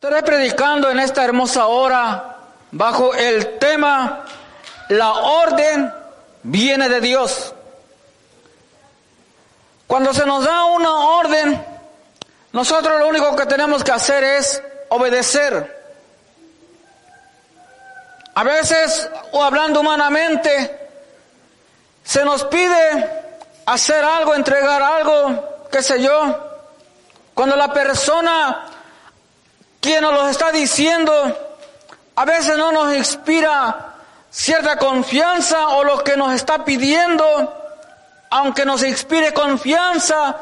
Estaré predicando en esta hermosa hora bajo el tema La orden viene de Dios. Cuando se nos da una orden, nosotros lo único que tenemos que hacer es obedecer. A veces, o hablando humanamente, se nos pide hacer algo, entregar algo, qué sé yo. Cuando la persona quien nos lo está diciendo, a veces no nos inspira cierta confianza o lo que nos está pidiendo, aunque nos inspire confianza,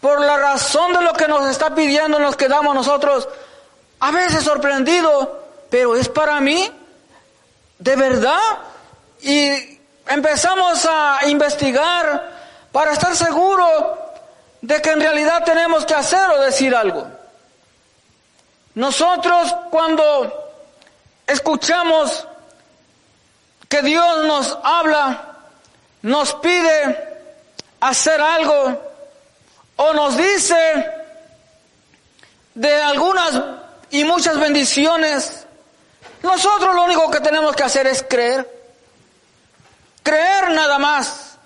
por la razón de lo que nos está pidiendo nos quedamos nosotros a veces sorprendidos, pero es para mí, de verdad, y empezamos a investigar para estar seguros de que en realidad tenemos que hacer o decir algo. Nosotros cuando escuchamos que Dios nos habla, nos pide hacer algo o nos dice de algunas y muchas bendiciones, nosotros lo único que tenemos que hacer es creer. Creer nada más.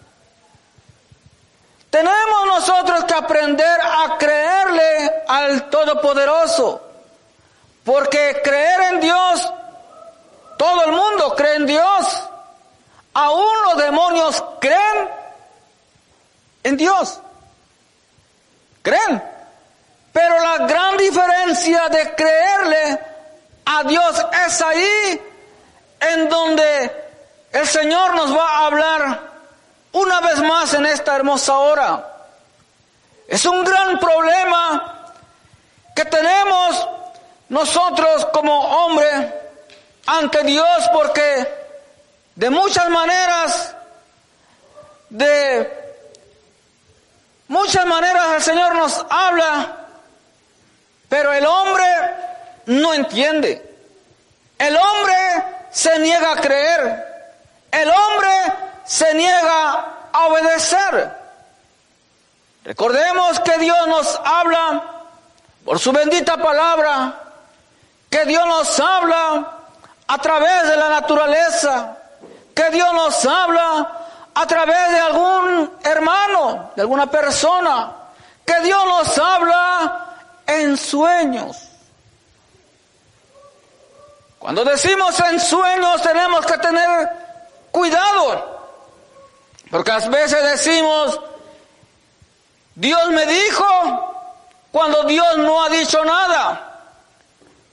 Tenemos nosotros que aprender a creerle al Todopoderoso. Porque creer en Dios, todo el mundo cree en Dios. Aún los demonios creen en Dios. Creen. Pero la gran diferencia de creerle a Dios es ahí en donde el Señor nos va a hablar una vez más en esta hermosa hora. Es un gran problema que tenemos nosotros como hombres ante Dios porque de muchas maneras, de muchas maneras el Señor nos habla, pero el hombre no entiende. El hombre se niega a creer. El hombre se niega a obedecer. Recordemos que Dios nos habla por su bendita palabra que Dios nos habla a través de la naturaleza, que Dios nos habla a través de algún hermano, de alguna persona, que Dios nos habla en sueños. Cuando decimos en sueños tenemos que tener cuidado, porque a veces decimos, Dios me dijo, cuando Dios no ha dicho nada.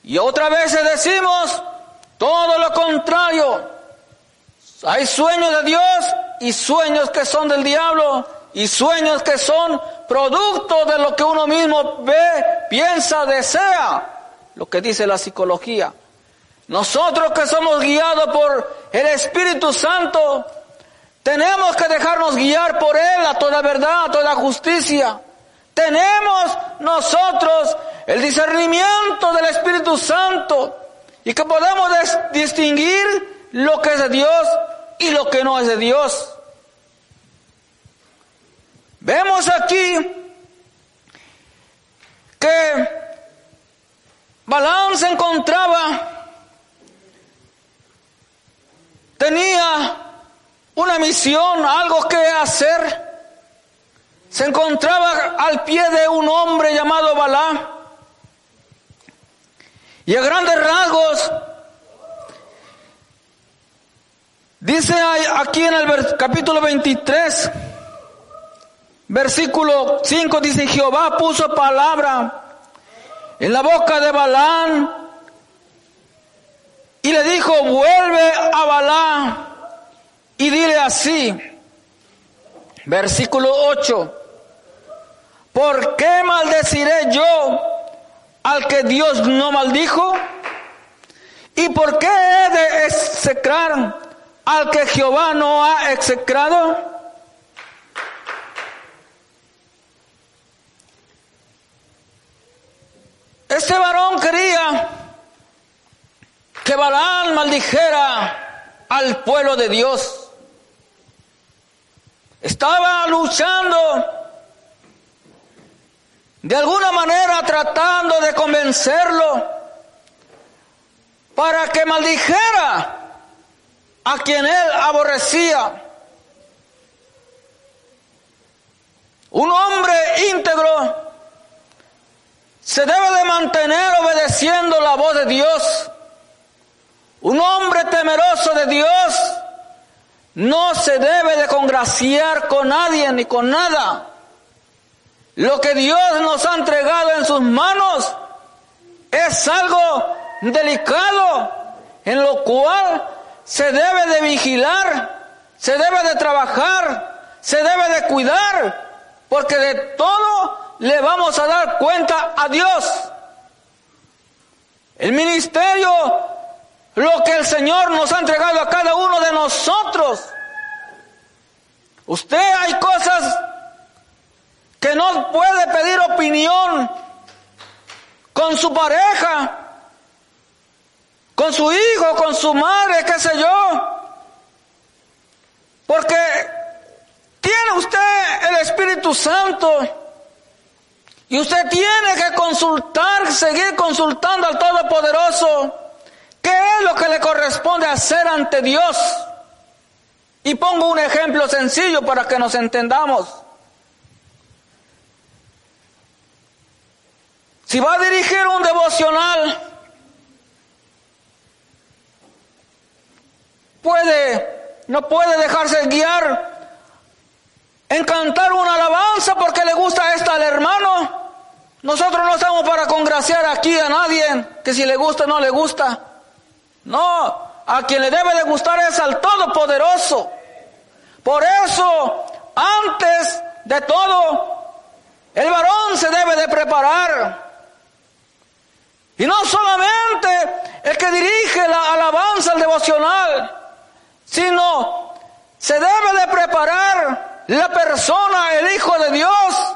Y otra vez decimos todo lo contrario. Hay sueños de Dios y sueños que son del diablo y sueños que son producto de lo que uno mismo ve, piensa, desea. Lo que dice la psicología. Nosotros que somos guiados por el Espíritu Santo, tenemos que dejarnos guiar por Él a toda verdad, a toda justicia. Tenemos nosotros el discernimiento del Espíritu Santo y que podamos distinguir lo que es de Dios y lo que no es de Dios. Vemos aquí que Balán se encontraba, tenía una misión, algo que hacer se encontraba al pie de un hombre llamado Balá. Y a grandes rasgos, dice aquí en el capítulo 23, versículo 5, dice, Jehová puso palabra en la boca de Balán y le dijo, vuelve a Balá y dile así, versículo 8, ¿Por qué maldeciré yo al que Dios no maldijo? ¿Y por qué he de execrar al que Jehová no ha execrado? Este varón quería que Balaam maldijera al pueblo de Dios. Estaba luchando de alguna manera tratando de convencerlo para que maldijera a quien él aborrecía. Un hombre íntegro se debe de mantener obedeciendo la voz de Dios. Un hombre temeroso de Dios no se debe de congraciar con nadie ni con nada. Lo que Dios nos ha entregado en sus manos es algo delicado en lo cual se debe de vigilar, se debe de trabajar, se debe de cuidar, porque de todo le vamos a dar cuenta a Dios. El ministerio, lo que el Señor nos ha entregado a cada uno de nosotros. Usted hay cosas que no puede pedir opinión con su pareja, con su hijo, con su madre, qué sé yo. Porque tiene usted el Espíritu Santo. Y usted tiene que consultar, seguir consultando al Todopoderoso. ¿Qué es lo que le corresponde hacer ante Dios? Y pongo un ejemplo sencillo para que nos entendamos. Si va a dirigir un devocional, puede, no puede dejarse guiar en cantar una alabanza porque le gusta esta al hermano. Nosotros no estamos para congraciar aquí a nadie, que si le gusta no le gusta. No, a quien le debe de gustar es al Todopoderoso. Por eso, antes de todo, el varón se debe de preparar. Y no solamente el que dirige la alabanza al devocional, sino se debe de preparar la persona, el Hijo de Dios,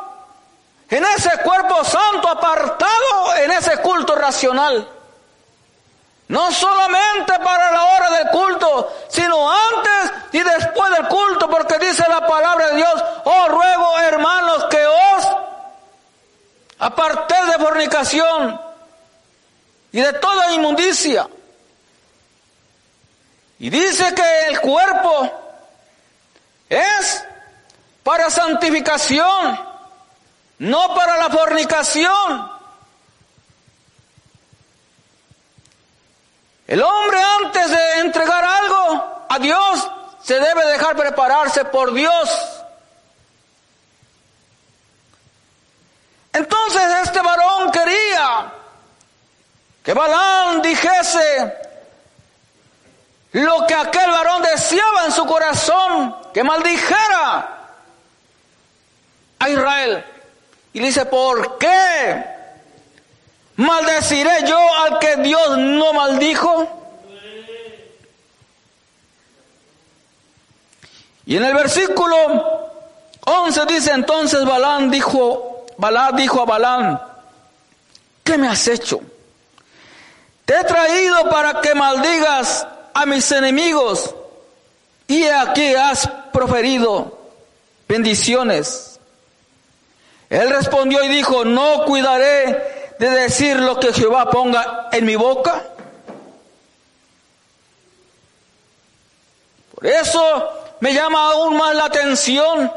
en ese cuerpo santo apartado, en ese culto racional. No solamente para la hora del culto, sino antes y después del culto, porque dice la palabra de Dios, oh ruego hermanos que os aparté de fornicación y de toda inmundicia. Y dice que el cuerpo es para santificación, no para la fornicación. El hombre antes de entregar algo a Dios se debe dejar prepararse por Dios. Entonces este varón quería que Balán dijese lo que aquel varón deseaba en su corazón, que maldijera a Israel. Y dice, ¿por qué maldeciré yo al que Dios no maldijo? Y en el versículo 11 dice entonces Balán dijo, Balán dijo a Balán, ¿qué me has hecho? Te he traído para que maldigas a mis enemigos y aquí has proferido bendiciones. Él respondió y dijo, no cuidaré de decir lo que Jehová ponga en mi boca. Por eso me llama aún más la atención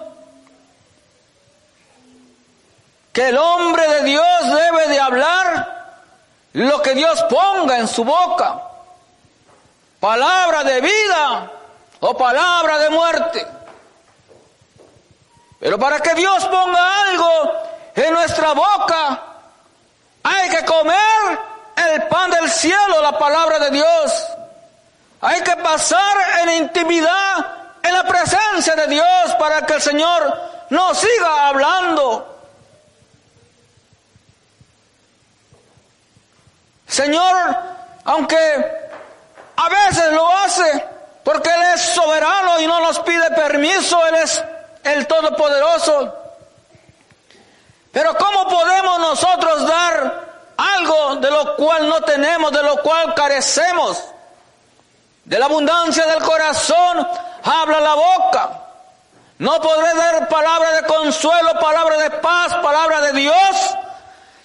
que el hombre de Dios debe de hablar lo que Dios ponga en su boca. Palabra de vida o palabra de muerte. Pero para que Dios ponga algo en nuestra boca, hay que comer el pan del cielo, la palabra de Dios. Hay que pasar en intimidad, en la presencia de Dios, para que el Señor nos siga hablando. Señor, aunque a veces lo hace, porque Él es soberano y no nos pide permiso, Él es el Todopoderoso. Pero ¿cómo podemos nosotros dar algo de lo cual no tenemos, de lo cual carecemos? De la abundancia del corazón habla la boca. No podré dar palabra de consuelo, palabra de paz, palabra de Dios,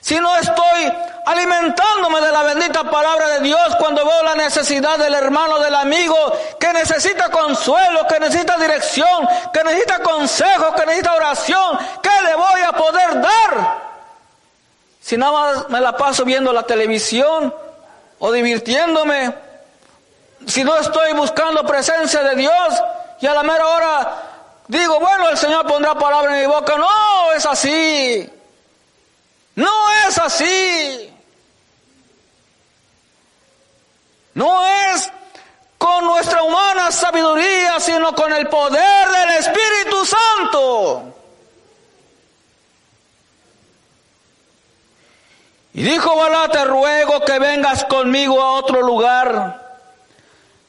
si no estoy alimentándome de la bendita palabra de Dios cuando veo la necesidad del hermano, del amigo, que necesita consuelo, que necesita dirección, que necesita consejo, que necesita oración, ¿qué le voy a poder dar? Si nada más me la paso viendo la televisión o divirtiéndome, si no estoy buscando presencia de Dios y a la mera hora digo, bueno, el Señor pondrá palabra en mi boca, no es así. No es así. No es con nuestra humana sabiduría, sino con el poder del Espíritu Santo. Y dijo Balá, te ruego que vengas conmigo a otro lugar,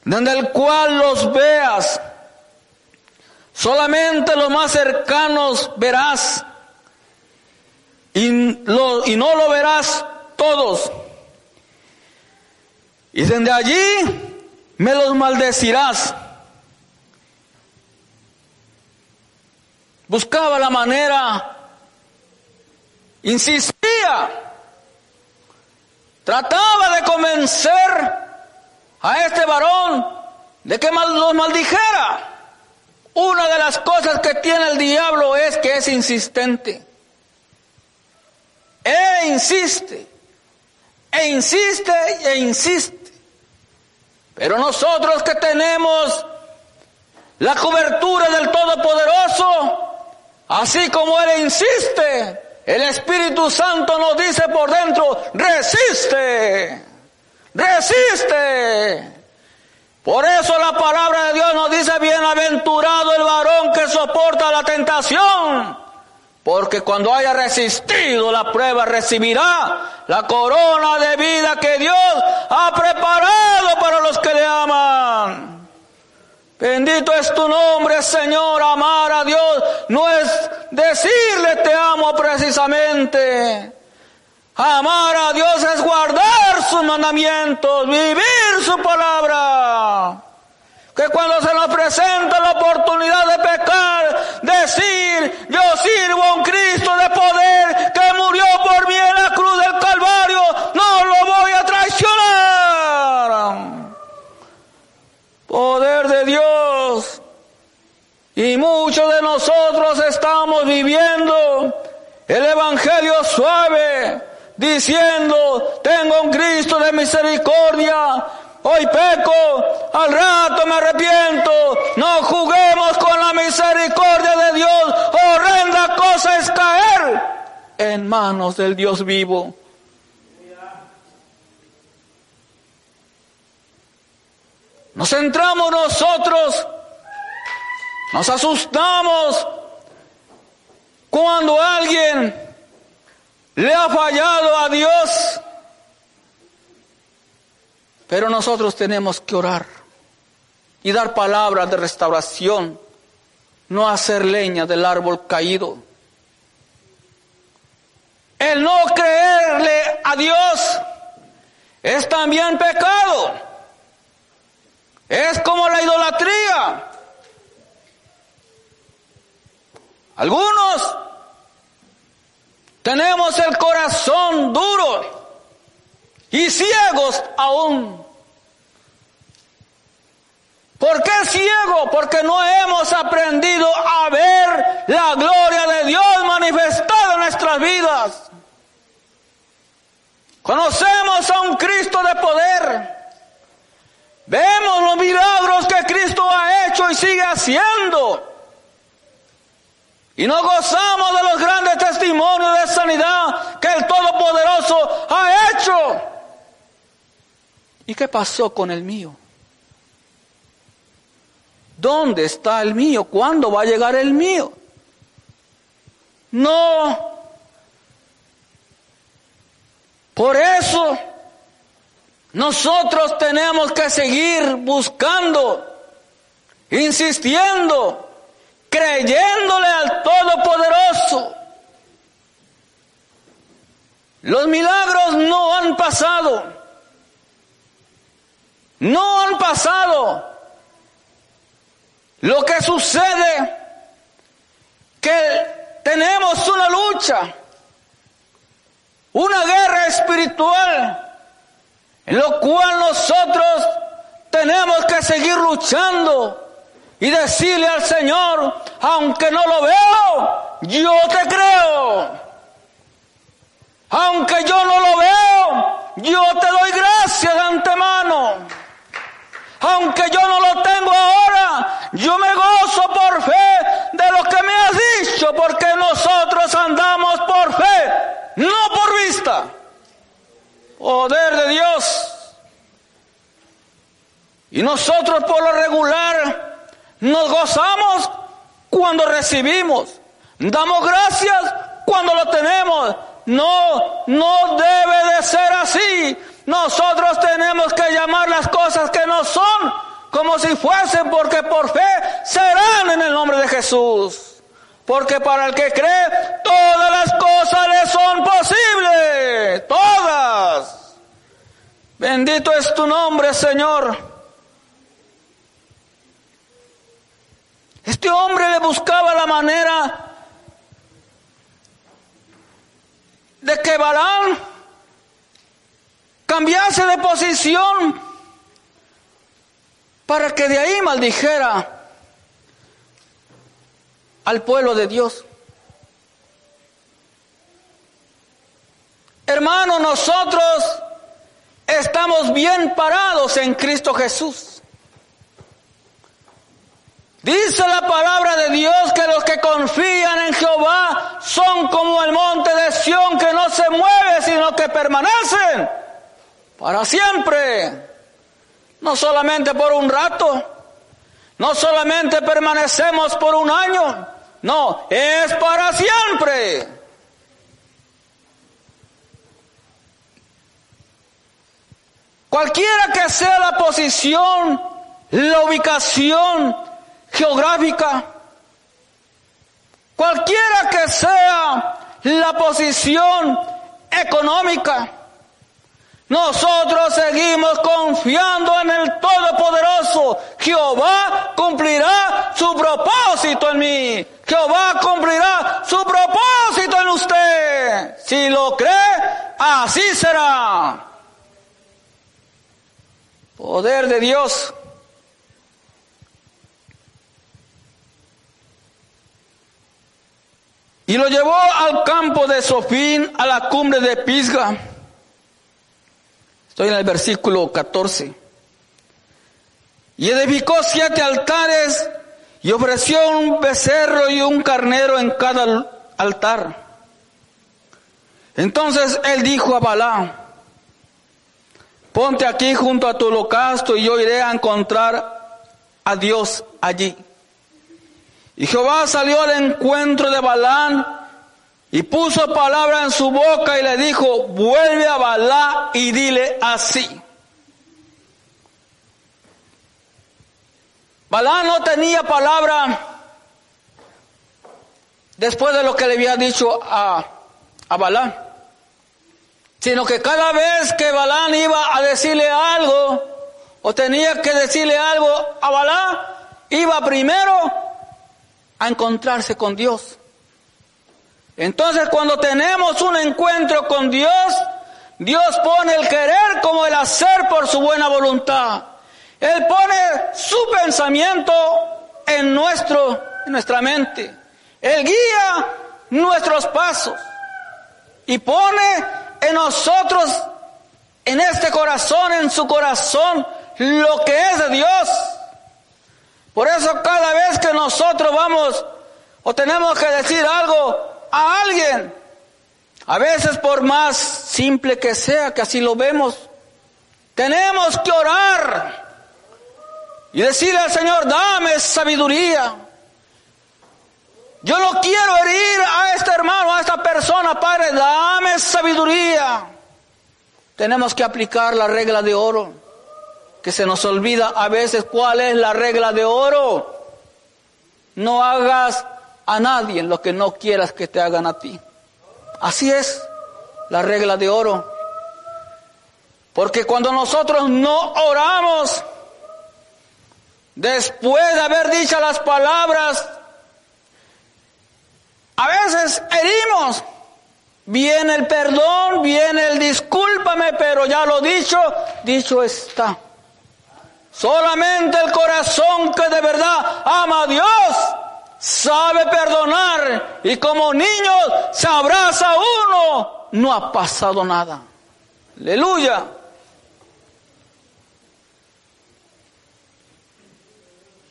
donde el cual los veas. Solamente los más cercanos verás y, y no lo verás todos. Y desde allí me los maldecirás. Buscaba la manera, insistía, trataba de convencer a este varón de que los maldijera. Una de las cosas que tiene el diablo es que es insistente. E insiste, e insiste, e insiste. Pero nosotros que tenemos la cobertura del Todopoderoso, así como Él insiste, el Espíritu Santo nos dice por dentro, resiste, resiste. Por eso la palabra de Dios nos dice, bienaventurado el varón que soporta la tentación porque cuando haya resistido la prueba recibirá la corona de vida que Dios ha preparado para los que le aman. Bendito es tu nombre, Señor. Amar a Dios no es decirle te amo precisamente. Amar a Dios es guardar sus mandamientos, vivir su palabra que cuando se nos presenta la oportunidad de pecar, decir, yo sirvo a un Cristo de poder que murió por mí en la cruz del Calvario, no lo voy a traicionar. Poder de Dios. Y muchos de nosotros estamos viviendo el Evangelio suave, diciendo, tengo un Cristo de misericordia, hoy peco, al rato me arrepiento. No juguemos con la misericordia de Dios. Horrenda cosa es caer en manos del Dios vivo. Nos centramos nosotros, nos asustamos cuando alguien le ha fallado a Dios pero nosotros tenemos que orar y dar palabras de restauración, no hacer leña del árbol caído. El no creerle a Dios es también pecado. Es como la idolatría. Algunos tenemos el corazón duro y ciegos aún. ¿Por qué ciego? Porque no hemos aprendido a ver la gloria de Dios manifestada en nuestras vidas. Conocemos a un Cristo de poder. Vemos los milagros que Cristo ha hecho y sigue haciendo. Y nos gozamos de los grandes testimonios de sanidad que el Todopoderoso ha hecho. ¿Y qué pasó con el mío? ¿Dónde está el mío? ¿Cuándo va a llegar el mío? No. Por eso nosotros tenemos que seguir buscando, insistiendo, creyéndole al Todopoderoso. Los milagros no han pasado. No han pasado. Lo que sucede que tenemos una lucha. una guerra espiritual en lo cual nosotros tenemos que seguir luchando y decirle al Señor, aunque no lo veo, yo te creo. Aunque yo no lo veo, yo te doy gracias de antemano. Aunque yo no lo tengo ahora, yo me gozo por fe de lo que me has dicho, porque nosotros andamos por fe, no por vista. Poder de Dios. Y nosotros por lo regular nos gozamos cuando recibimos. Damos gracias cuando lo tenemos. No, no debe de ser así. Nosotros tenemos que llamar las cosas que no son como si fuesen porque por fe serán en el nombre de Jesús. Porque para el que cree, todas las cosas le son posibles. Todas. Bendito es tu nombre, Señor. Este hombre le buscaba la manera de que Balán cambiase de posición para que de ahí maldijera al pueblo de Dios. Hermanos, nosotros estamos bien parados en Cristo Jesús. Dice la palabra de Dios que los que confían en Jehová son como el monte de Sión que no se mueve, sino que permanecen para siempre. No solamente por un rato, no solamente permanecemos por un año, no, es para siempre. Cualquiera que sea la posición, la ubicación geográfica, cualquiera que sea la posición económica, nosotros seguimos confiando en el Todopoderoso. Jehová cumplirá su propósito en mí. Jehová cumplirá su propósito en usted. Si lo cree, así será. Poder de Dios. Y lo llevó al campo de Sofín, a la cumbre de Pisga Estoy en el versículo 14. Y edificó siete altares y ofreció un becerro y un carnero en cada altar. Entonces él dijo a Balá, ponte aquí junto a tu holocausto y yo iré a encontrar a Dios allí. Y Jehová salió al encuentro de Balán y puso palabra en su boca y le dijo, vuelve a Balá y dile así. Balá no tenía palabra después de lo que le había dicho a, a Balá, sino que cada vez que Balán iba a decirle algo o tenía que decirle algo a Balá, iba primero a encontrarse con Dios. Entonces cuando tenemos un encuentro con Dios, Dios pone el querer como el hacer por su buena voluntad. Él pone su pensamiento en, nuestro, en nuestra mente. Él guía nuestros pasos y pone en nosotros, en este corazón, en su corazón, lo que es de Dios. Por eso cada vez que nosotros vamos o tenemos que decir algo, a alguien. A veces por más simple que sea, que así lo vemos, tenemos que orar y decirle al Señor, dame sabiduría. Yo no quiero herir a este hermano, a esta persona, Padre, dame sabiduría. Tenemos que aplicar la regla de oro, que se nos olvida a veces cuál es la regla de oro. No hagas a nadie lo que no quieras que te hagan a ti. Así es la regla de oro. Porque cuando nosotros no oramos, después de haber dicho las palabras, a veces herimos viene el perdón, viene el discúlpame, pero ya lo dicho, dicho está. Solamente el corazón que de verdad ama a Dios sabe perdonar y como niño se abraza uno, no ha pasado nada. Aleluya.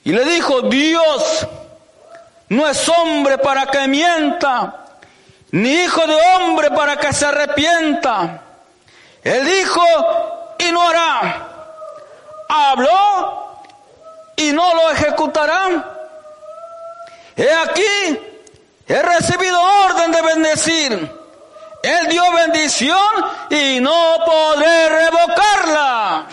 Y le dijo, Dios no es hombre para que mienta, ni hijo de hombre para que se arrepienta. Él dijo y no hará. Habló y no lo ejecutará. He aquí, he recibido orden de bendecir. Él dio bendición y no podré revocarla.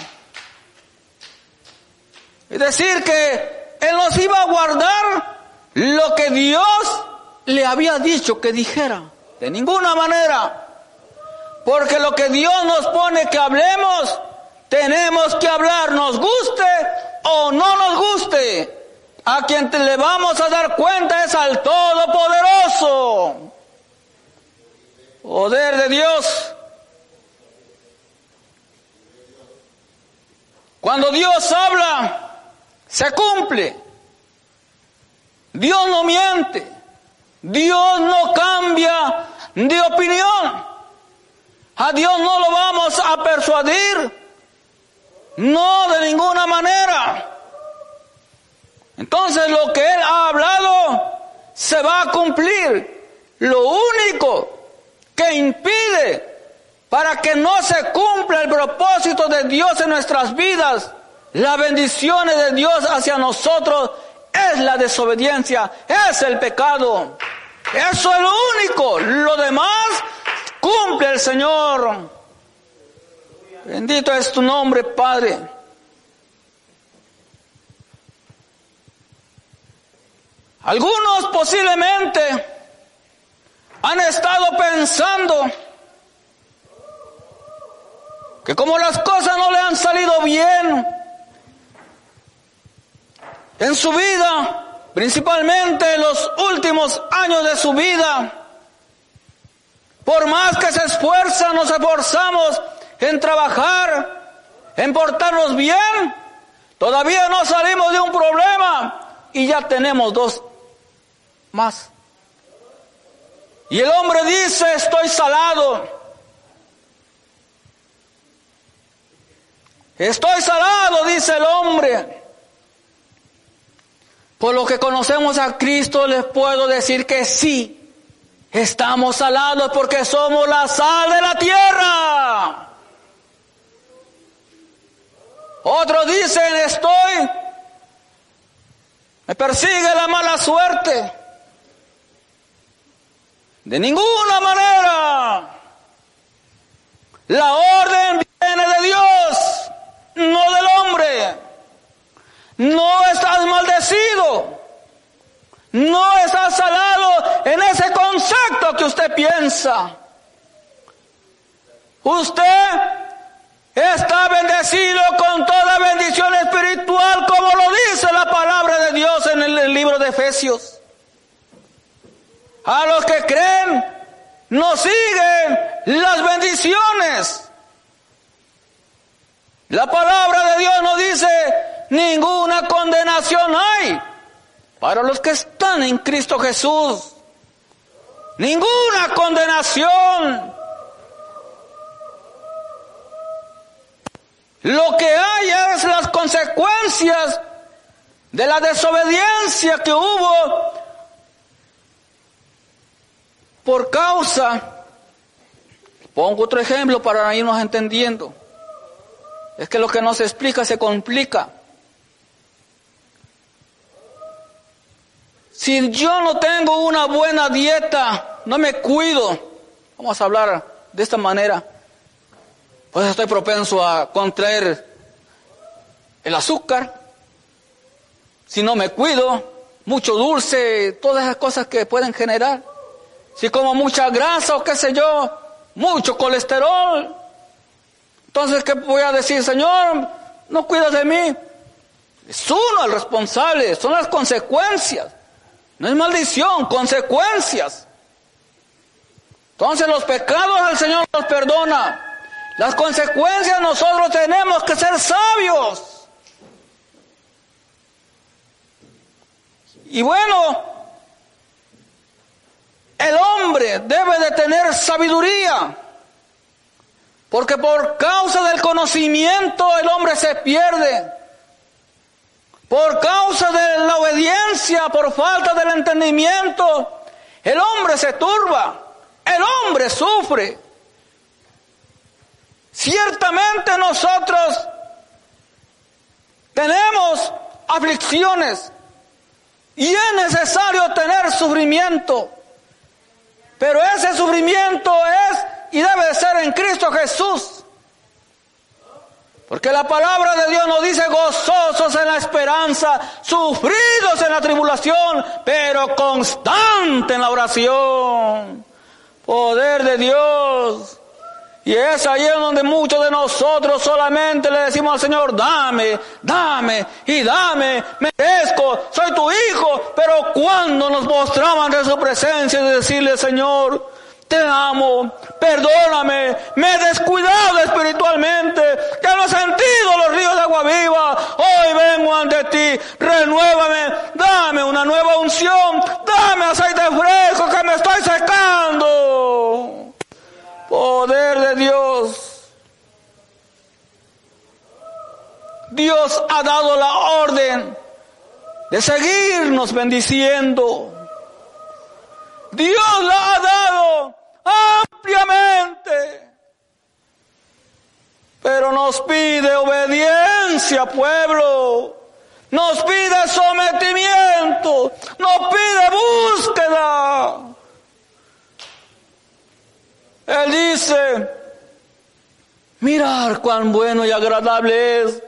Es decir, que él nos iba a guardar lo que Dios le había dicho que dijera. De ninguna manera. Porque lo que Dios nos pone que hablemos, tenemos que hablar, nos guste o no nos guste. A quien le vamos a dar cuenta es al Todopoderoso. Poder de Dios. Cuando Dios habla, se cumple. Dios no miente. Dios no cambia de opinión. A Dios no lo vamos a persuadir. No, de ninguna manera. Entonces lo que Él ha hablado se va a cumplir. Lo único que impide para que no se cumpla el propósito de Dios en nuestras vidas las bendiciones de Dios hacia nosotros es la desobediencia, es el pecado. Eso es lo único. Lo demás cumple el Señor. Bendito es tu nombre, Padre. Algunos posiblemente han estado pensando que como las cosas no le han salido bien, en su vida, principalmente en los últimos años de su vida. Por más que se esfuerzan, nos esforzamos en trabajar, en portarnos bien, todavía no salimos de un problema y ya tenemos dos más. Y el hombre dice, estoy salado. Estoy salado, dice el hombre. Por lo que conocemos a Cristo les puedo decir que sí, estamos salados porque somos la sal de la tierra. Otros dicen, estoy, me persigue la mala suerte. De ninguna manera. La orden viene de Dios, no del hombre. No estás maldecido. No estás salado en ese concepto que usted piensa. Usted está bendecido con toda bendición espiritual, como lo dice la palabra de Dios en el libro de Efesios. A los que creen, nos siguen las bendiciones. La palabra de Dios nos dice, ninguna condenación hay para los que están en Cristo Jesús. Ninguna condenación. Lo que hay es las consecuencias de la desobediencia que hubo por causa, pongo otro ejemplo para irnos entendiendo, es que lo que no se explica se complica. Si yo no tengo una buena dieta, no me cuido, vamos a hablar de esta manera, pues estoy propenso a contraer el azúcar. Si no me cuido, mucho dulce, todas esas cosas que pueden generar. Si como mucha grasa o qué sé yo, mucho colesterol. Entonces, ¿qué voy a decir, Señor? No cuidas de mí. Es uno el responsable, son las consecuencias. No es maldición, consecuencias. Entonces los pecados al Señor los perdona. Las consecuencias nosotros tenemos que ser sabios. Y bueno, el hombre debe de tener sabiduría, porque por causa del conocimiento el hombre se pierde. Por causa de la obediencia, por falta del entendimiento, el hombre se turba, el hombre sufre. Ciertamente nosotros tenemos aflicciones y es necesario tener sufrimiento, pero ese sufrimiento es y debe ser en Cristo Jesús. Porque la palabra de Dios nos dice gozosos en la esperanza, sufridos en la tribulación, pero constante en la oración. Poder de Dios. Y es ahí en donde muchos de nosotros solamente le decimos al Señor, dame, dame y dame, merezco, soy tu hijo. Pero cuando nos mostraban de su presencia y decirle, Señor, te amo, perdóname, me he descuidado espiritualmente, que no he sentido los ríos de agua viva, hoy vengo ante ti, renuévame, dame una nueva unción, dame aceite fresco que me estoy secando. Poder de Dios. Dios ha dado la orden de seguirnos bendiciendo. Dios la ha dado ampliamente. Pero nos pide obediencia, pueblo. Nos pide sometimiento. Nos pide búsqueda. Él dice, mirar cuán bueno y agradable es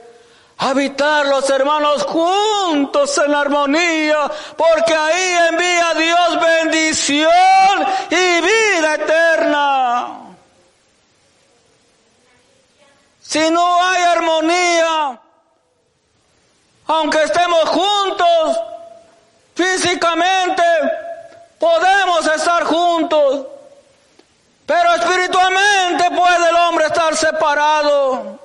habitar los hermanos juntos en armonía, porque ahí envía Dios bendición y vida eterna. Si no hay armonía, aunque estemos juntos físicamente, podemos estar juntos, pero espiritualmente puede el hombre estar separado.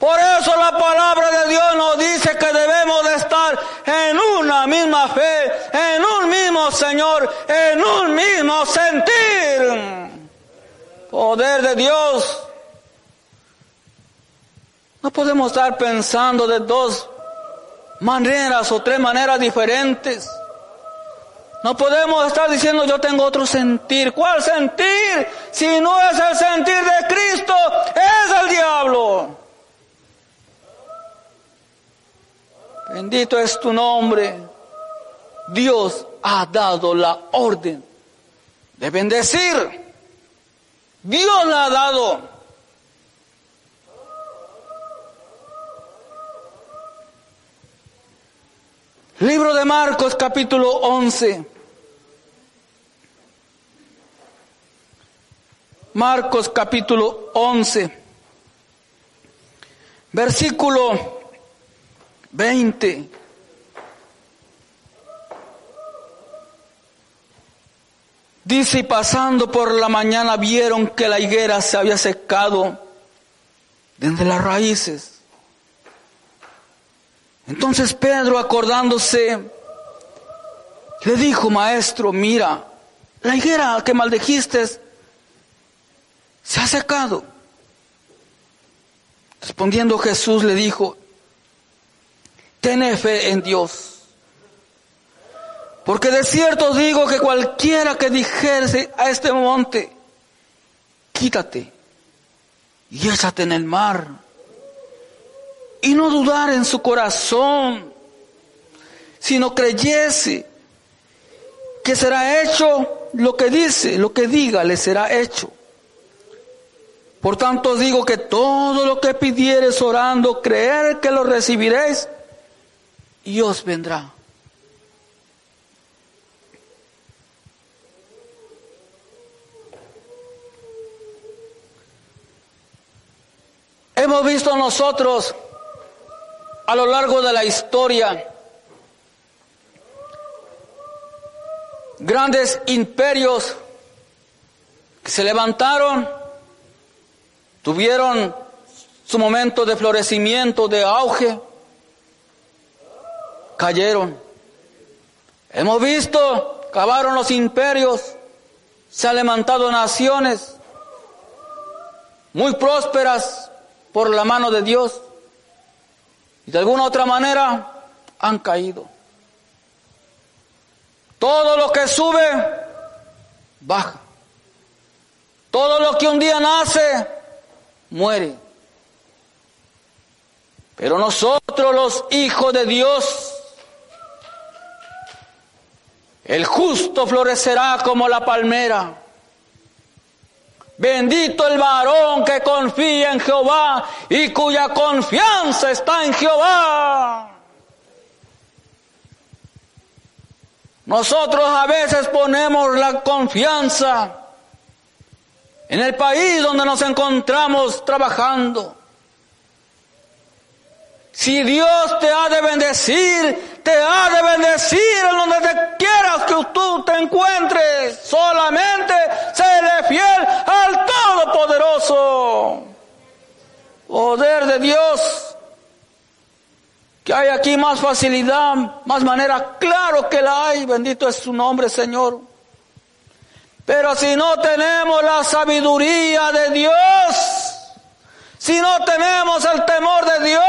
Por eso la palabra de Dios nos dice que debemos de estar en una misma fe, en un mismo Señor, en un mismo sentir. Poder de Dios. No podemos estar pensando de dos maneras o tres maneras diferentes. No podemos estar diciendo yo tengo otro sentir. ¿Cuál sentir? Si no es el sentir de Cristo, es el diablo. Bendito es tu nombre. Dios ha dado la orden de bendecir. Dios la ha dado. Libro de Marcos capítulo 11. Marcos capítulo 11. Versículo 20. Dice, y pasando por la mañana vieron que la higuera se había secado desde las raíces. Entonces Pedro, acordándose, le dijo, maestro, mira, la higuera que maldijiste se ha secado. Respondiendo Jesús le dijo, ten fe en Dios. Porque de cierto digo que cualquiera que dijese a este monte, quítate y échate en el mar, y no dudar en su corazón, sino creyese que será hecho lo que dice, lo que diga, le será hecho. Por tanto digo que todo lo que pidieres orando, creer que lo recibiréis, y os vendrá. Hemos visto nosotros a lo largo de la historia grandes imperios que se levantaron, tuvieron su momento de florecimiento, de auge, cayeron. Hemos visto, cavaron los imperios, se han levantado naciones muy prósperas por la mano de Dios y de alguna otra manera han caído. Todo lo que sube, baja. Todo lo que un día nace, muere. Pero nosotros los hijos de Dios, el justo florecerá como la palmera. Bendito el varón que confía en Jehová y cuya confianza está en Jehová. Nosotros a veces ponemos la confianza en el país donde nos encontramos trabajando. Si Dios te ha de bendecir, te ha de bendecir en donde te quieras que tú te encuentres. Solamente séle fiel al Todopoderoso. Poder de Dios. Que hay aquí más facilidad, más manera. Claro que la hay. Bendito es su nombre, Señor. Pero si no tenemos la sabiduría de Dios, si no tenemos el temor de Dios,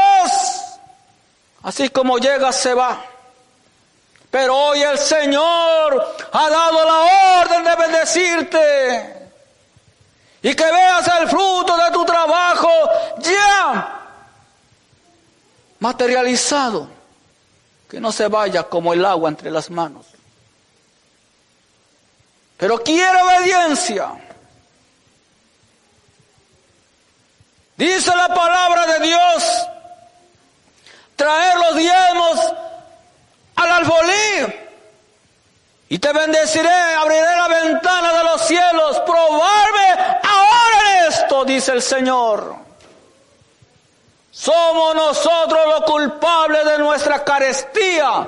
así como llega, se va. Pero hoy el Señor ha dado la orden de bendecirte. Y que veas el fruto de tu trabajo ya materializado. Que no se vaya como el agua entre las manos. Pero quiere obediencia. Dice la palabra de Dios, traer los diezmos al alfolí y te bendeciré, abriré la ventana de los cielos, probarme ahora en esto, dice el Señor. Somos nosotros los culpables de nuestra carestía,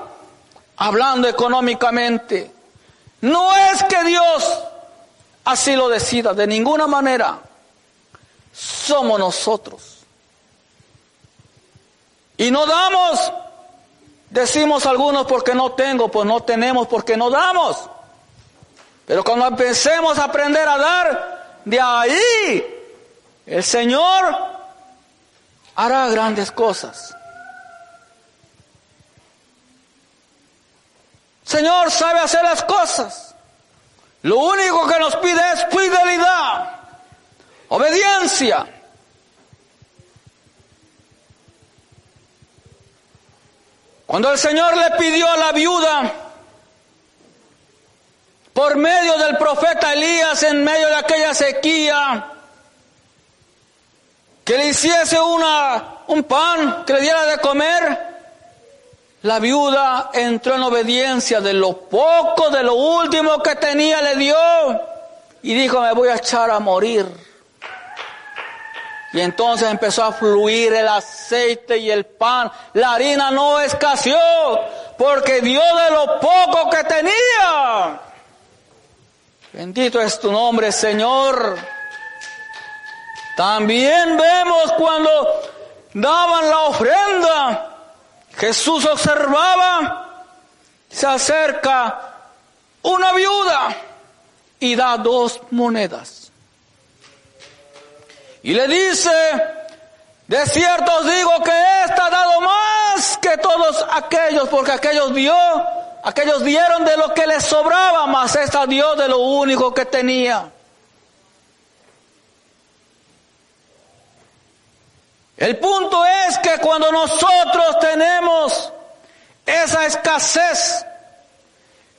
hablando económicamente. No es que Dios así lo decida, de ninguna manera somos nosotros. Y no damos, decimos algunos porque no tengo, pues no tenemos porque no damos. Pero cuando empecemos a aprender a dar, de ahí el Señor hará grandes cosas. Señor sabe hacer las cosas. Lo único que nos pide es fidelidad. Obediencia. Cuando el Señor le pidió a la viuda, por medio del profeta Elías, en medio de aquella sequía, que le hiciese una, un pan, que le diera de comer, la viuda entró en obediencia de lo poco, de lo último que tenía, le dio y dijo, me voy a echar a morir. Y entonces empezó a fluir el aceite y el pan. La harina no escaseó porque dio de lo poco que tenía. Bendito es tu nombre, Señor. También vemos cuando daban la ofrenda, Jesús observaba, se acerca una viuda y da dos monedas. Y le dice, de cierto os digo que ésta ha dado más que todos aquellos, porque aquellos dio, aquellos dieron de lo que les sobraba, más esta dio de lo único que tenía. El punto es que cuando nosotros tenemos esa escasez,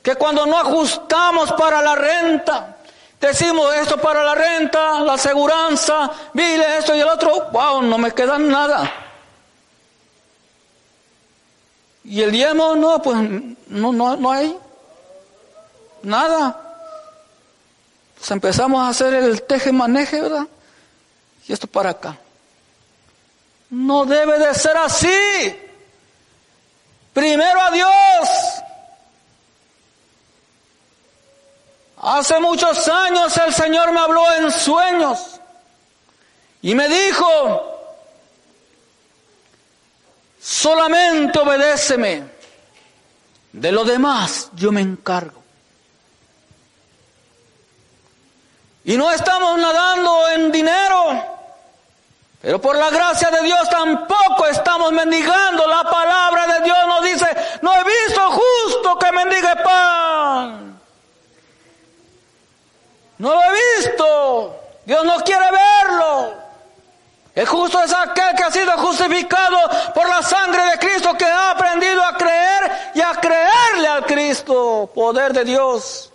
que cuando no ajustamos para la renta, Decimos esto para la renta, la aseguranza, mire esto y el otro, wow, no me queda nada. Y el diezmo, no, pues no, no, no hay nada. Pues empezamos a hacer el teje-maneje, ¿verdad? Y esto para acá. No debe de ser así. Primero a Dios, Hace muchos años el Señor me habló en sueños y me dijo, solamente obedéceme, de lo demás yo me encargo. Y no estamos nadando en dinero, pero por la gracia de Dios tampoco estamos mendigando. La palabra de Dios nos dice, no he visto justo que mendigue pan. No lo he visto. Dios no quiere verlo. El justo es aquel que ha sido justificado por la sangre de Cristo, que ha aprendido a creer y a creerle al Cristo, poder de Dios.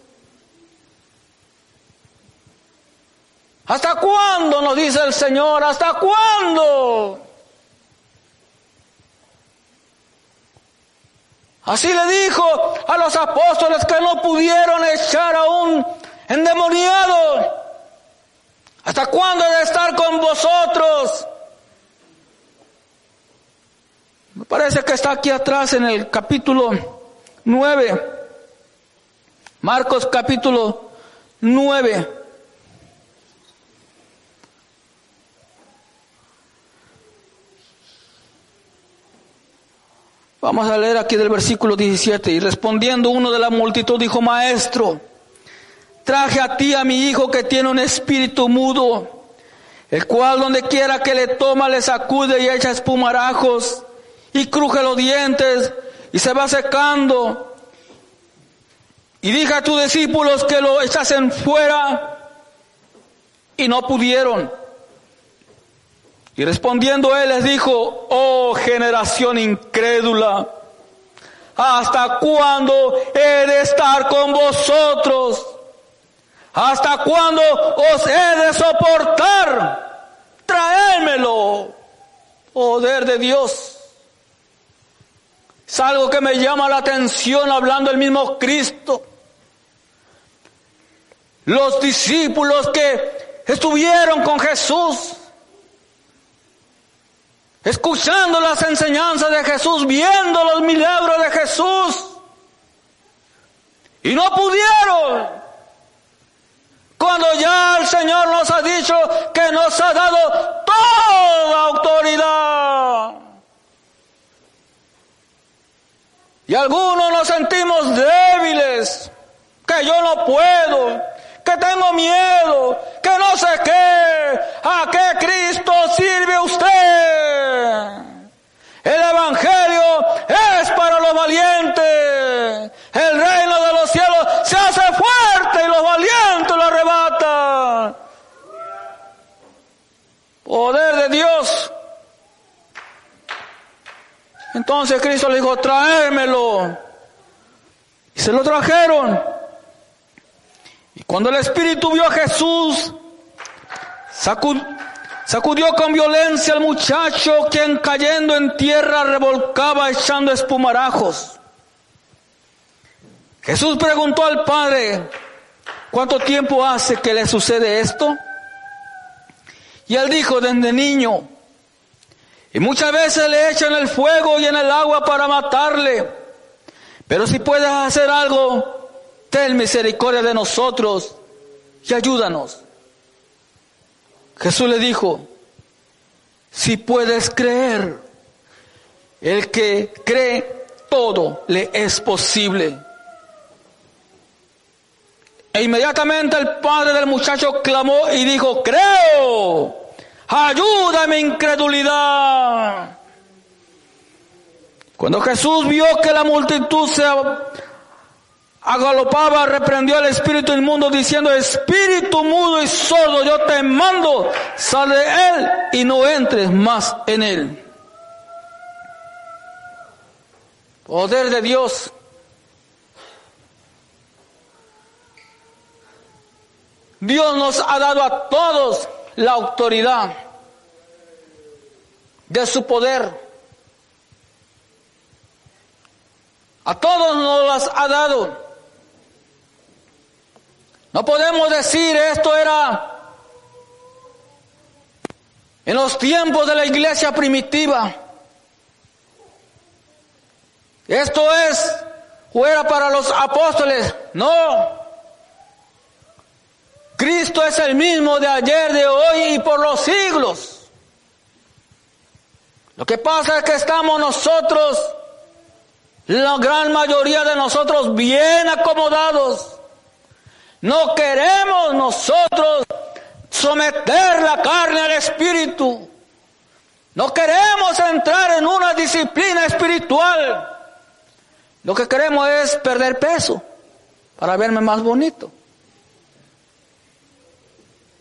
¿Hasta cuándo nos dice el Señor? ¿Hasta cuándo? Así le dijo a los apóstoles que no pudieron echar a un endemoniado. ¿Hasta cuándo de estar con vosotros? Me parece que está aquí atrás en el capítulo 9. Marcos capítulo 9. Vamos a leer aquí del versículo 17. Y respondiendo uno de la multitud dijo, Maestro, traje a ti a mi hijo que tiene un espíritu mudo, el cual donde quiera que le toma le sacude y echa espumarajos y cruje los dientes y se va secando. Y dije a tus discípulos que lo echasen fuera y no pudieron. Y respondiendo él les dijo, oh generación incrédula, ¿hasta cuándo he de estar con vosotros? ¿Hasta cuándo os he de soportar? Traémelo, poder de Dios. Es algo que me llama la atención hablando el mismo Cristo. Los discípulos que estuvieron con Jesús, escuchando las enseñanzas de Jesús, viendo los milagros de Jesús. Y no pudieron. Cuando ya el Señor nos ha dicho que nos ha dado toda autoridad. Y algunos nos sentimos débiles, que yo no puedo, que tengo miedo, que no sé qué, a qué Cristo sirve usted. El Evangelio es para los valientes. El reino de los cielos se hace fuerte y los valientes lo arrebatan. Poder de Dios. Entonces Cristo le dijo, tráemelo. Y se lo trajeron. Y cuando el Espíritu vio a Jesús, sacudió con violencia al muchacho quien cayendo en tierra revolcaba echando espumarajos. Jesús preguntó al Padre, ¿cuánto tiempo hace que le sucede esto? Y él dijo, desde niño. Y muchas veces le echan el fuego y en el agua para matarle. Pero si puedes hacer algo, ten misericordia de nosotros y ayúdanos. Jesús le dijo, si puedes creer, el que cree todo le es posible. E inmediatamente el padre del muchacho clamó y dijo, creo, ayúdame incredulidad. Cuando Jesús vio que la multitud se agalopaba, reprendió al espíritu inmundo diciendo, espíritu mudo y sordo, yo te mando, sal de él y no entres más en él. Poder de Dios. Dios nos ha dado a todos la autoridad de su poder. A todos nos las ha dado. No podemos decir esto era en los tiempos de la iglesia primitiva. Esto es, o era para los apóstoles. No. Cristo es el mismo de ayer, de hoy y por los siglos. Lo que pasa es que estamos nosotros, la gran mayoría de nosotros, bien acomodados. No queremos nosotros someter la carne al espíritu. No queremos entrar en una disciplina espiritual. Lo que queremos es perder peso para verme más bonito.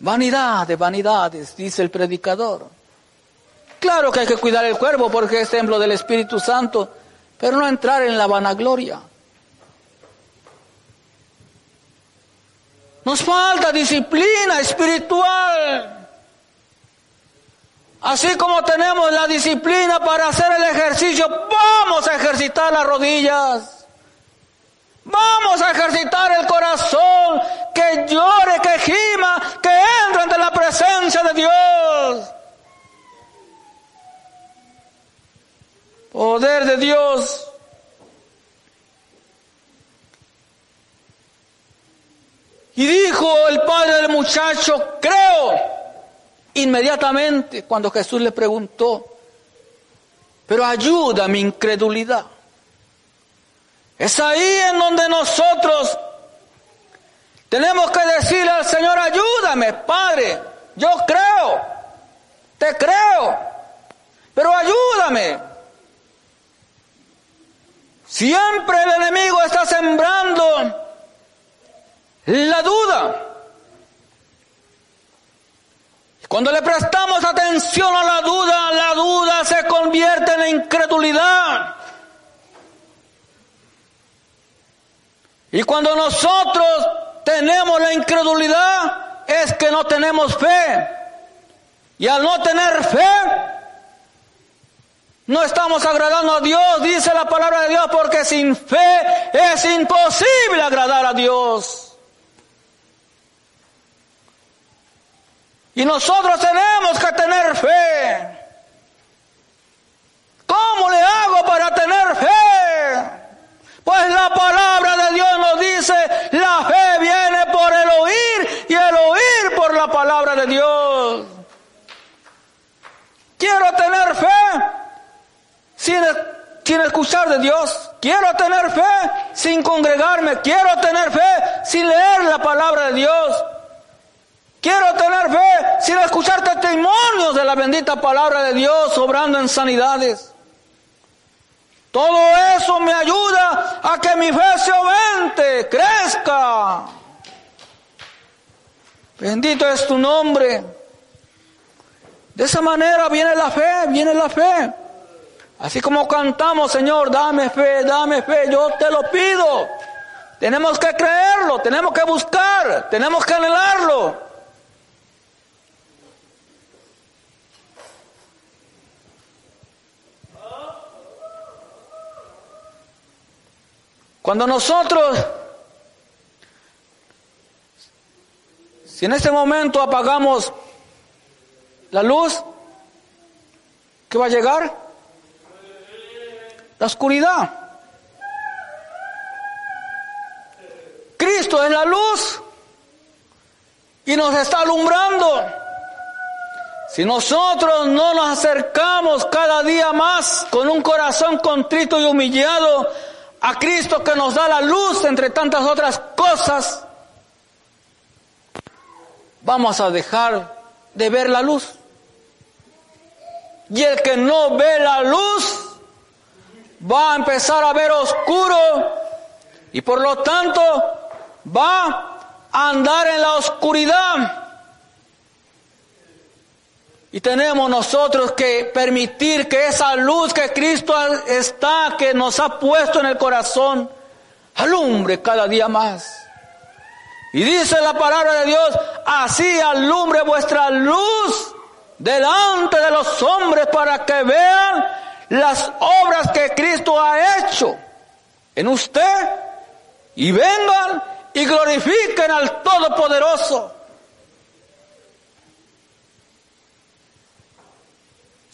Vanidad de vanidades, dice el predicador. Claro que hay que cuidar el cuerpo porque es templo del Espíritu Santo, pero no entrar en la vanagloria. Nos falta disciplina espiritual. Así como tenemos la disciplina para hacer el ejercicio, vamos a ejercitar las rodillas. Vamos a ejercitar el corazón, que llore, que gima, que entre ante la presencia de Dios. Poder de Dios. Y dijo el padre del muchacho, creo. Inmediatamente cuando Jesús le preguntó, pero ayuda mi incredulidad. Es ahí en donde nosotros tenemos que decirle al Señor, ayúdame, Padre, yo creo, te creo, pero ayúdame. Siempre el enemigo está sembrando la duda. Cuando le prestamos atención a la duda, la duda se convierte en incredulidad. Y cuando nosotros tenemos la incredulidad, es que no tenemos fe. Y al no tener fe, no estamos agradando a Dios, dice la palabra de Dios, porque sin fe es imposible agradar a Dios. Y nosotros tenemos que tener fe. ¿Cómo le hago para tener fe? Pues la palabra dice, la fe viene por el oír y el oír por la palabra de Dios. Quiero tener fe sin, escuchar de Dios. Quiero tener fe sin congregarme. Quiero tener fe sin leer la palabra de Dios. Quiero tener fe sin escuchar testimonios de la bendita palabra de Dios obrando en sanidades. Todo eso me ayuda a que mi fe se aumente, crezca. Bendito es tu nombre. De esa manera viene la fe, viene la fe. Así como cantamos, Señor, dame fe, dame fe, yo te lo pido. Tenemos que creerlo, tenemos que buscar, tenemos que anhelarlo. Cuando nosotros, si en este momento apagamos la luz, ¿qué va a llegar? La oscuridad. Cristo es la luz y nos está alumbrando. Si nosotros no nos acercamos cada día más con un corazón contrito y humillado a Cristo que nos da la luz entre tantas otras cosas, vamos a dejar de ver la luz. Y el que no ve la luz va a empezar a ver oscuro y por lo tanto va a andar en la oscuridad. Y tenemos nosotros que permitir que esa luz que Cristo está, que nos ha puesto en el corazón, alumbre cada día más. Y dice la palabra de Dios, así alumbre vuestra luz delante de los hombres para que vean las obras que Cristo ha hecho en usted y vengan y glorifiquen al Todopoderoso.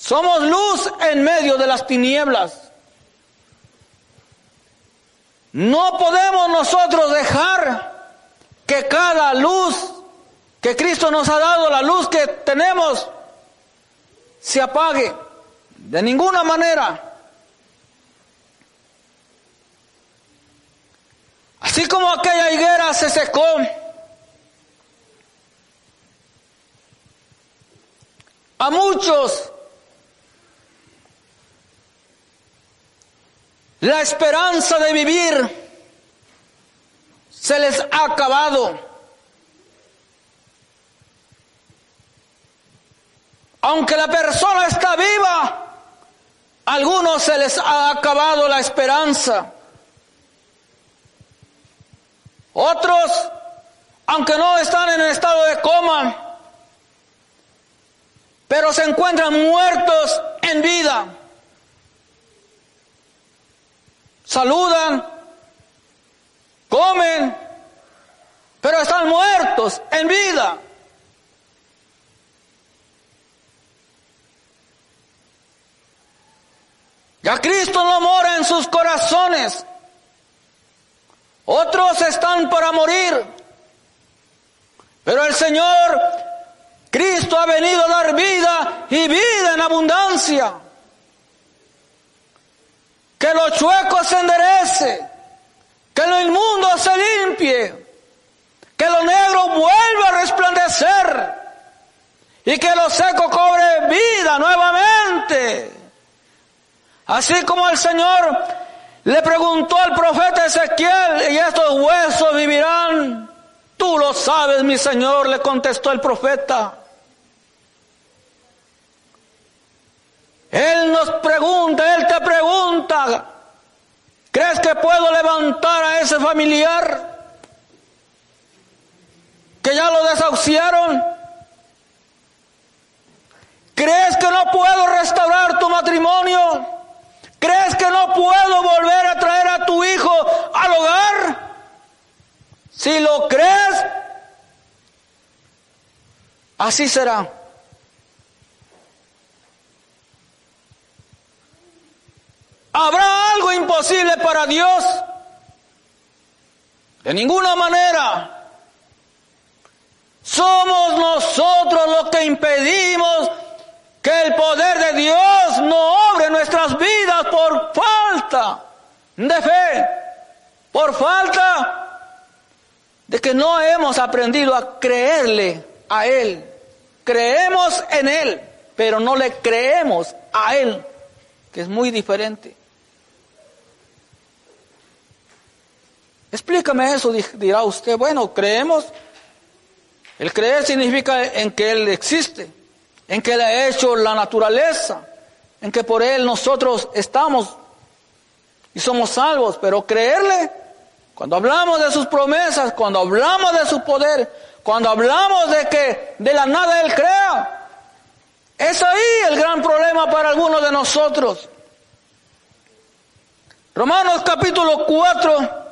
Somos luz en medio de las tinieblas. No podemos nosotros dejar que cada luz que Cristo nos ha dado, la luz que tenemos, se apague. De ninguna manera. Así como aquella higuera se secó, a muchos la esperanza de vivir se les ha acabado. Aunque la persona está viva, a algunos se les ha acabado la esperanza. Otros, aunque no están en estado de coma, pero se encuentran muertos en vida. Saludan, comen, pero están muertos en vida. Ya Cristo no mora en sus corazones. Otros están para morir. Pero el Señor, Cristo ha venido a dar vida y vida en abundancia. Que los chuecos se enderece, que lo inmundo se limpie, que lo negro vuelva a resplandecer y que lo seco cobre vida nuevamente. Así como el Señor le preguntó al profeta Ezequiel, ¿y estos huesos vivirán? Tú lo sabes, mi Señor, le contestó el profeta. Él nos pregunta, Él te pregunta, ¿crees que puedo levantar a ese familiar que ya lo desahuciaron? ¿Crees que no puedo restaurar tu matrimonio? ¿Crees que no puedo volver a traer a tu hijo al hogar? Si lo crees, así será. ¿Habrá algo imposible para Dios? De ninguna manera. Somos nosotros los que impedimos que el poder de Dios no obre nuestras vidas por falta de fe, por falta de que no hemos aprendido a creerle a Él. Creemos en Él, pero no le creemos a Él, que es muy diferente. Explícame eso, dirá usted. Bueno, creemos. El creer significa en que Él existe en que Él ha hecho la naturaleza, en que por Él nosotros estamos y somos salvos, pero creerle, cuando hablamos de sus promesas, cuando hablamos de su poder, cuando hablamos de que de la nada Él crea, es ahí el gran problema para algunos de nosotros. Romanos capítulo 4,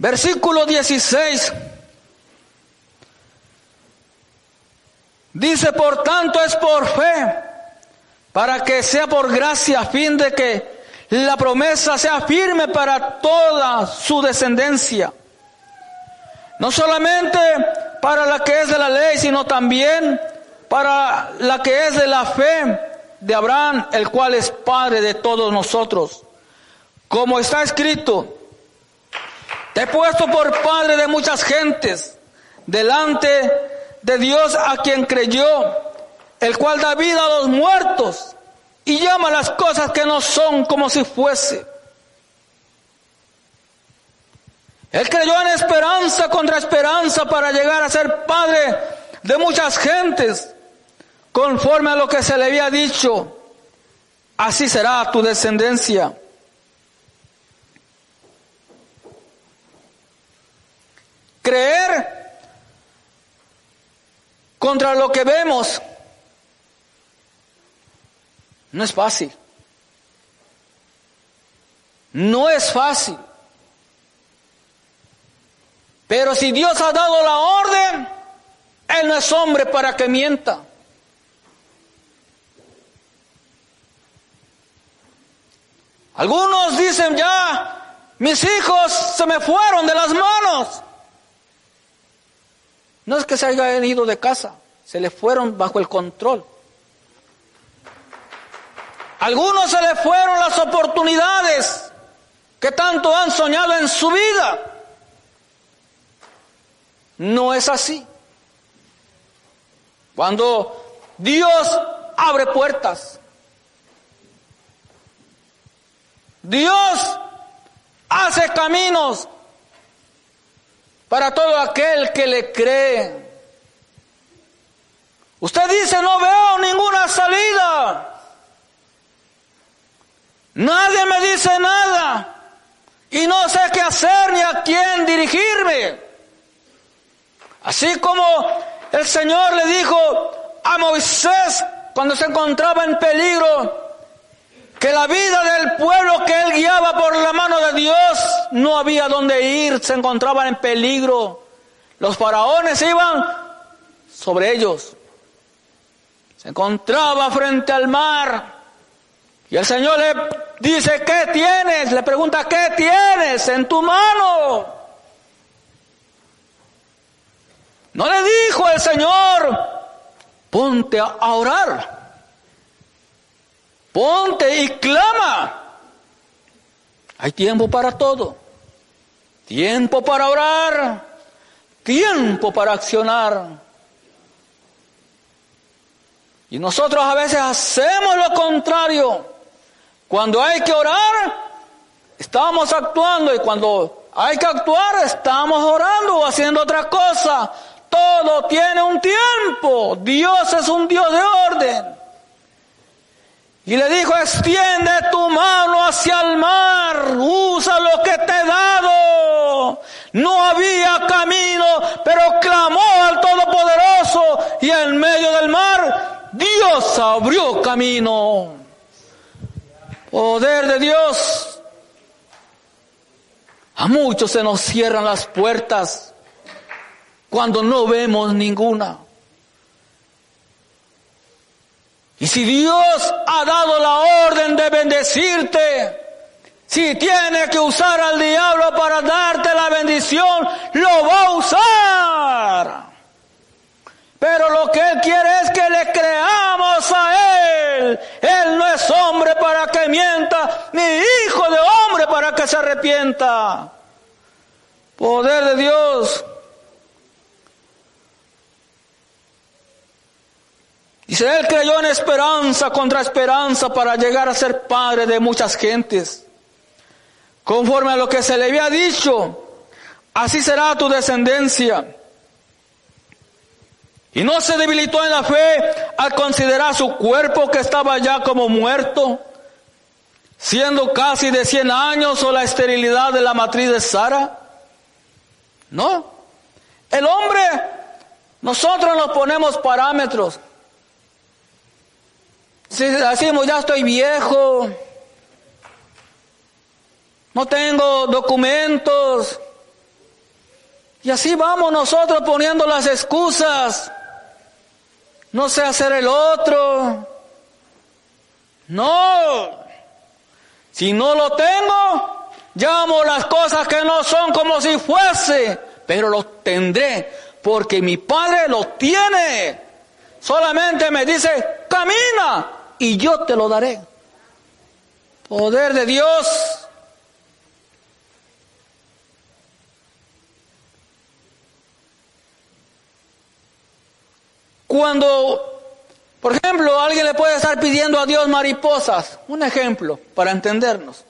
versículo 16. Dice, por tanto, es por fe, para que sea por gracia, a fin de que la promesa sea firme para toda su descendencia. No solamente para la que es de la ley, sino también para la que es de la fe de Abraham, el cual es Padre de todos nosotros. Como está escrito, he puesto por Padre de muchas gentes, delante de Dios a quien creyó, el cual da vida a los muertos y llama las cosas que no son como si fuese. Él creyó en esperanza contra esperanza para llegar a ser padre de muchas gentes, conforme a lo que se le había dicho. Así será tu descendencia. Creer contra lo que vemos. No es fácil. No es fácil. Pero si Dios ha dado la orden, Él no es hombre para que mienta. Algunos dicen ya, mis hijos se me fueron de las manos. No es que se haya ido de casa, se le fueron bajo el control. Algunos se le fueron las oportunidades que tanto han soñado en su vida. No es así. Cuando Dios abre puertas, Dios hace caminos para todo aquel que le cree. Usted dice, no veo ninguna salida. Nadie me dice nada. Y no sé qué hacer ni a quién dirigirme. Así como el Señor le dijo a Moisés cuando se encontraba en peligro, que la vida del pueblo que él guiaba por la mano de Dios no había dónde ir, se encontraban en peligro. Los faraones iban sobre ellos. Se encontraba frente al mar. Y el Señor le dice, ¿qué tienes? Le pregunta, ¿qué tienes en tu mano? No le dijo el Señor, ponte a orar. Ponte y clama. Hay tiempo para todo. Tiempo para orar. Tiempo para accionar. Y nosotros a veces hacemos lo contrario. Cuando hay que orar, estamos actuando y cuando hay que actuar, estamos orando o haciendo otra cosa. Todo tiene un tiempo. Dios es un Dios de orden. Y le dijo, extiende tu mano hacia el mar, usa lo que te he dado. No había camino, pero clamó al Todopoderoso y en medio del mar Dios abrió camino. Poder de Dios. A muchos se nos cierran las puertas cuando no vemos ninguna. Y si Dios ha dado la orden de bendecirte, si tiene que usar al diablo para darte la bendición, lo va a usar. Pero lo que Él quiere es que le creamos a Él. Él no es hombre para que mienta, ni hijo de hombre para que se arrepienta. Poder de Dios. Dice, él creyó en esperanza contra esperanza para llegar a ser padre de muchas gentes. Conforme a lo que se le había dicho, así será tu descendencia. Y no se debilitó en la fe al considerar su cuerpo que estaba ya como muerto, siendo casi de 100 años o la esterilidad de la matriz de Sara. No. El hombre, nosotros nos ponemos parámetros. Si decimos, ya estoy viejo, no tengo documentos, y así vamos nosotros poniendo las excusas, no sé hacer el otro, no, si no lo tengo, llamo las cosas que no son como si fuese, pero lo tendré, porque mi Padre lo tiene. Solamente me dice, camina, y yo te lo daré. Poder de Dios. Cuando, por ejemplo, alguien le puede estar pidiendo a Dios mariposas, un ejemplo para entendernos.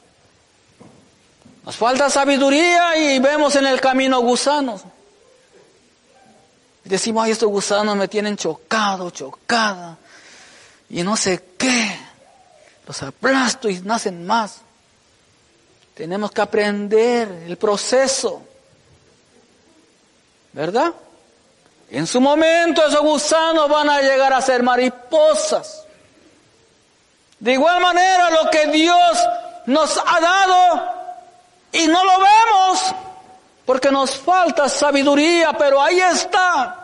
Nos falta sabiduría y vemos en el camino gusanos. Decimos, ay, estos gusanos me tienen chocado, chocada y no sé qué. Los aplasto y nacen más. Tenemos que aprender el proceso. ¿Verdad? En su momento esos gusanos van a llegar a ser mariposas. De igual manera lo que Dios nos ha dado y no lo vemos porque nos falta sabiduría, pero ahí está.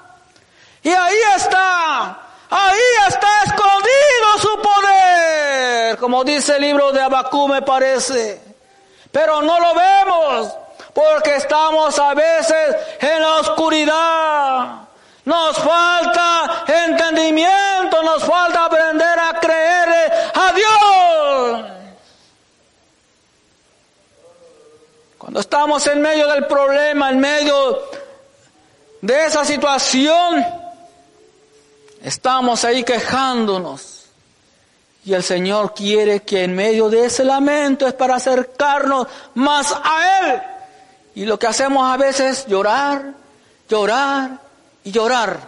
Y ahí está Ahí está escondido su poder, como dice el libro de Abacú me parece. Pero no lo vemos porque estamos a veces en la oscuridad. Nos falta entendimiento, nos falta aprender a creerle a Dios. Cuando estamos en medio del problema, en medio de esa situación, estamos ahí quejándonos. Y el Señor quiere que en medio de ese lamento es para acercarnos más a Él. Y lo que hacemos a veces es llorar, llorar y llorar.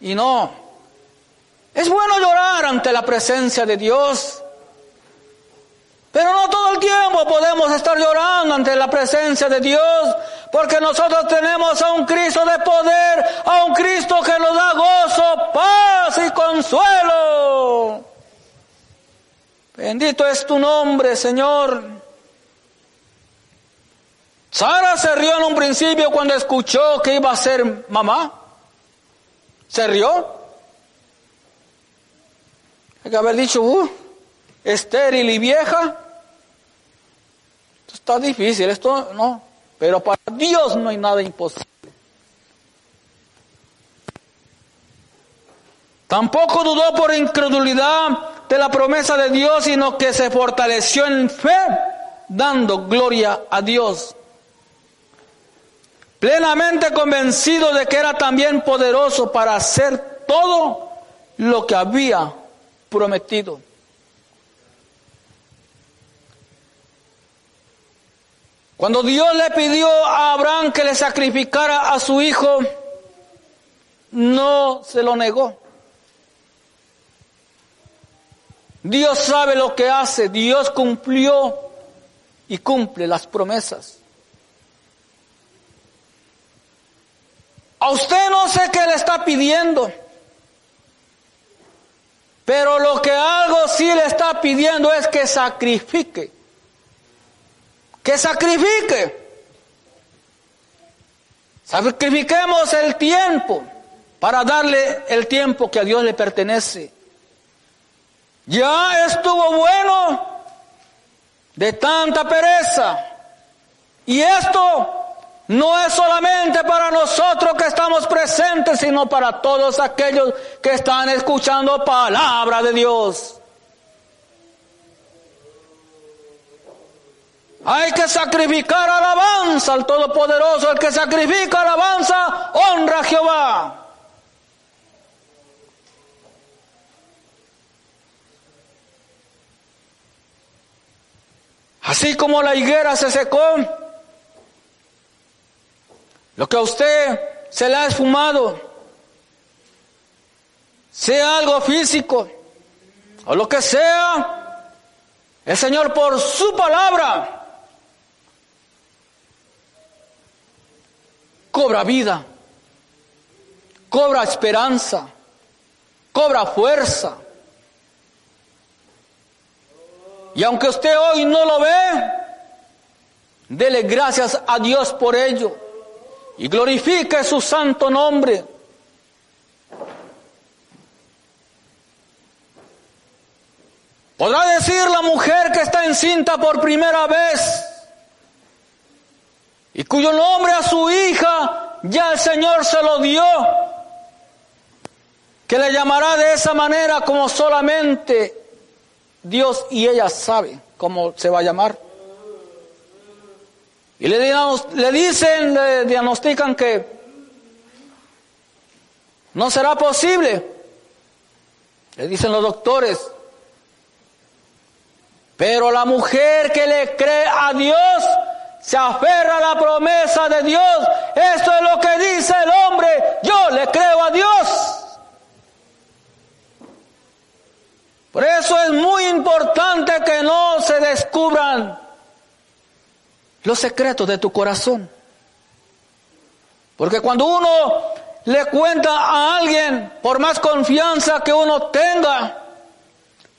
Y no. Es bueno llorar ante la presencia de Dios. Pero no todo el tiempo podemos estar llorando ante la presencia de Dios, porque nosotros tenemos a un Cristo de poder, a un Cristo que nos da gozo, paz y consuelo. Bendito es tu nombre, Señor. Sara se rió en un principio cuando escuchó que iba a ser mamá. ¿Se rió? Hay que haber dicho, uh, estéril y vieja. Esto está difícil, esto no. Pero para Dios no hay nada imposible. Tampoco dudó por incredulidad de la promesa de Dios, sino que se fortaleció en fe, dando gloria a Dios. Plenamente convencido de que era también poderoso para hacer todo lo que había prometido. Cuando Dios le pidió a Abraham que le sacrificara a su hijo, no se lo negó. Dios sabe lo que hace, Dios cumplió y cumple las promesas. A usted no sé qué le está pidiendo, pero lo que algo sí le está pidiendo es que sacrifique, que sacrifique. Sacrifiquemos el tiempo para darle el tiempo que a Dios le pertenece. Ya estuvo bueno de tanta pereza. Y esto no es solamente para nosotros que estamos presentes, sino para todos aquellos que están escuchando palabra de Dios. Hay que sacrificar alabanza al Todopoderoso. El que sacrifica alabanza honra a Jehová. Así como la higuera se secó, lo que a usted se le ha esfumado, sea algo físico o lo que sea, el Señor por su palabra cobra vida, cobra esperanza, cobra fuerza. Y aunque usted hoy no lo ve, dele gracias a Dios por ello y glorifique su santo nombre. Podrá decir la mujer que está encinta por primera vez y cuyo nombre a su hija ya el Señor se lo dio, que le llamará de esa manera como solamente Dios y ella sabe cómo se va a llamar. Y le, le dicen, le diagnostican que no será posible. Le dicen los doctores. Pero la mujer que le cree a Dios se aferra a la promesa de Dios. Esto es lo que dice el hombre. Yo le creo a Dios. Por eso es muy importante que no se descubran los secretos de tu corazón. Porque cuando uno le cuenta a alguien, por más confianza que uno tenga,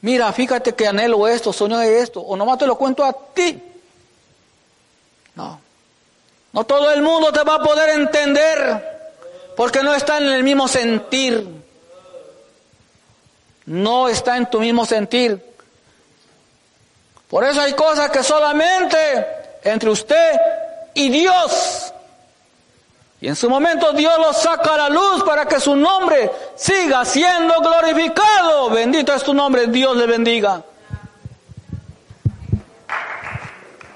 mira, fíjate que anhelo esto, sueño esto, o nomás te lo cuento a ti. No, no todo el mundo te va a poder entender, porque no está en el mismo sentir no está en tu mismo sentir. Por eso hay cosas que solamente entre usted y Dios. Y en su momento Dios lo saca a la luz para que su nombre siga siendo glorificado. Bendito es tu nombre, Dios le bendiga.